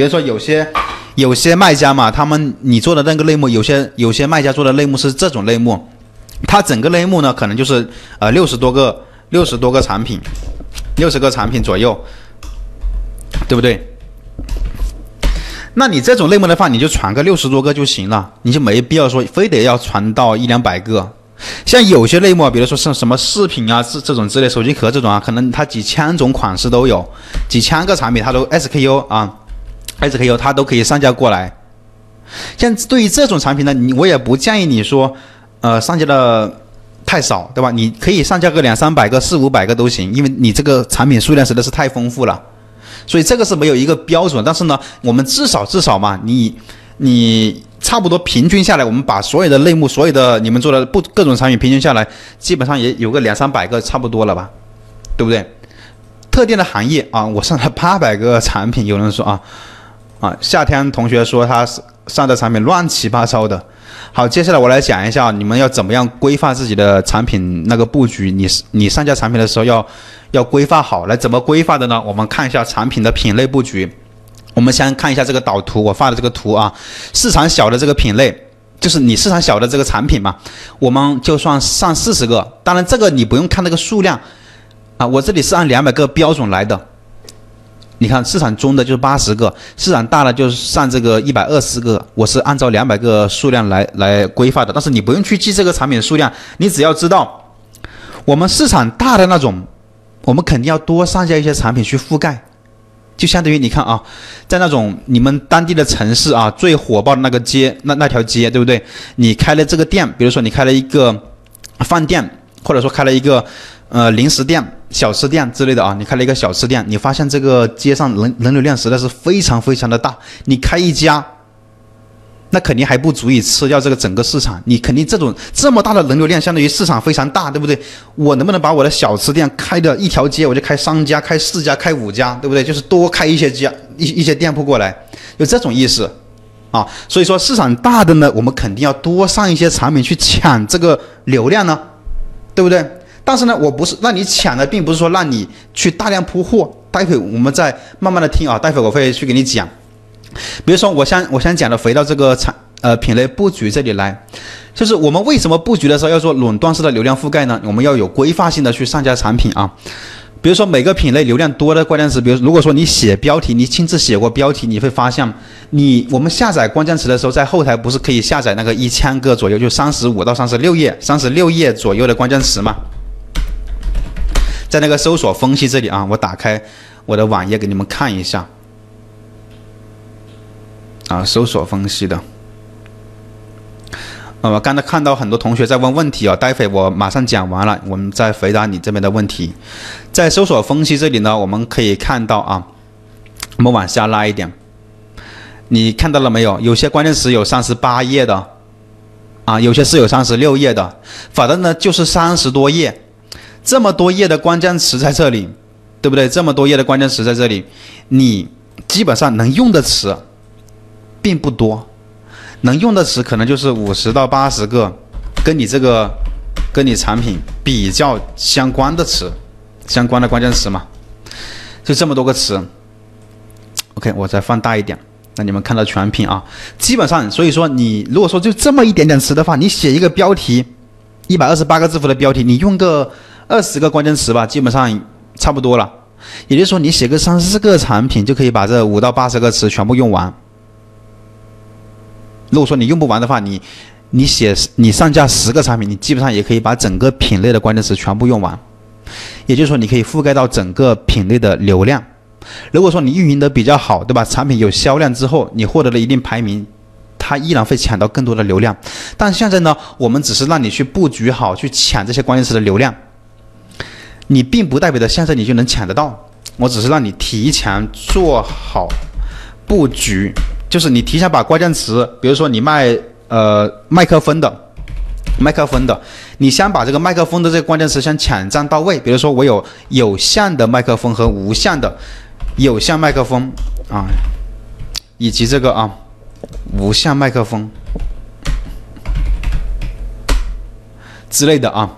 比如说有些有些卖家嘛，他们你做的那个类目，有些有些卖家做的类目是这种类目，它整个类目呢可能就是呃六十多个六十多个产品，六十个产品左右，对不对？那你这种类目的话，你就传个六十多个就行了，你就没必要说非得要传到一两百个。像有些类目，比如说像什么饰品啊，这这种之类，手机壳这种啊，可能它几千种款式都有，几千个产品它都 SKU 啊，SKU 它都可以上架过来。像对于这种产品呢，你我也不建议你说，呃，上架的太少，对吧？你可以上架个两三百个、四五百个都行，因为你这个产品数量实在是太丰富了。所以这个是没有一个标准，但是呢，我们至少至少嘛，你你。差不多平均下来，我们把所有的类目、所有的你们做的不各种产品平均下来，基本上也有个两三百个，差不多了吧，对不对？特定的行业啊，我上了八百个产品，有人说啊啊，夏天同学说他上的产品乱七八糟的。好，接下来我来讲一下你们要怎么样规划自己的产品那个布局，你你上架产品的时候要要规划好，来怎么规划的呢？我们看一下产品的品类布局。我们先看一下这个导图，我发的这个图啊，市场小的这个品类，就是你市场小的这个产品嘛，我们就算上四十个。当然，这个你不用看那个数量啊，我这里是按两百个标准来的。你看市场中的就是八十个，市场大的就是上这个一百二十个，我是按照两百个数量来来规划的。但是你不用去记这个产品数量，你只要知道我们市场大的那种，我们肯定要多上架一些产品去覆盖。就相当于你看啊，在那种你们当地的城市啊，最火爆的那个街，那那条街，对不对？你开了这个店，比如说你开了一个饭店，或者说开了一个呃零食店、小吃店之类的啊，你开了一个小吃店，你发现这个街上人人流量实在是非常非常的大，你开一家。那肯定还不足以吃掉这个整个市场，你肯定这种这么大的人流量，相当于市场非常大，对不对？我能不能把我的小吃店开的一条街，我就开三家、开四家、开五家，对不对？就是多开一些家一一些店铺过来，有这种意思啊。所以说市场大的呢，我们肯定要多上一些产品去抢这个流量呢，对不对？但是呢，我不是让你抢的，并不是说让你去大量铺货。待会我们再慢慢的听啊，待会我会去给你讲。比如说，我先我先讲的，回到这个产呃品类布局这里来，就是我们为什么布局的时候要做垄断式的流量覆盖呢？我们要有规划性的去上架产品啊。比如说每个品类流量多的关键词，比如如果说你写标题，你亲自写过标题，你会发现，你我们下载关键词的时候，在后台不是可以下载那个一千个左右，就三十五到三十六页，三十六页左右的关键词嘛？在那个搜索分析这里啊，我打开我的网页给你们看一下。啊，搜索分析的。呃，我刚才看到很多同学在问问题啊，待会我马上讲完了，我们再回答你这边的问题。在搜索分析这里呢，我们可以看到啊，我们往下拉一点，你看到了没有？有些关键词有三十八页的，啊，有些是有三十六页的，反正呢就是三十多页，这么多页的关键词在这里，对不对？这么多页的关键词在这里，你基本上能用的词。并不多，能用的词可能就是五十到八十个，跟你这个，跟你产品比较相关的词，相关的关键词嘛，就这么多个词。OK，我再放大一点，让你们看到全屏啊。基本上，所以说你如果说就这么一点点词的话，你写一个标题，一百二十八个字符的标题，你用个二十个关键词吧，基本上差不多了。也就是说，你写个三四个产品，就可以把这五到八十个词全部用完。如果说你用不完的话，你你写你上架十个产品，你基本上也可以把整个品类的关键词全部用完。也就是说，你可以覆盖到整个品类的流量。如果说你运营的比较好，对吧？产品有销量之后，你获得了一定排名，它依然会抢到更多的流量。但现在呢，我们只是让你去布局好，去抢这些关键词的流量。你并不代表着现在你就能抢得到，我只是让你提前做好布局。就是你提前把关键词，比如说你卖呃麦克风的，麦克风的，你先把这个麦克风的这个关键词先抢占到位。比如说我有有线的麦克风和无线的有线麦克风啊，以及这个啊无线麦克风之类的啊。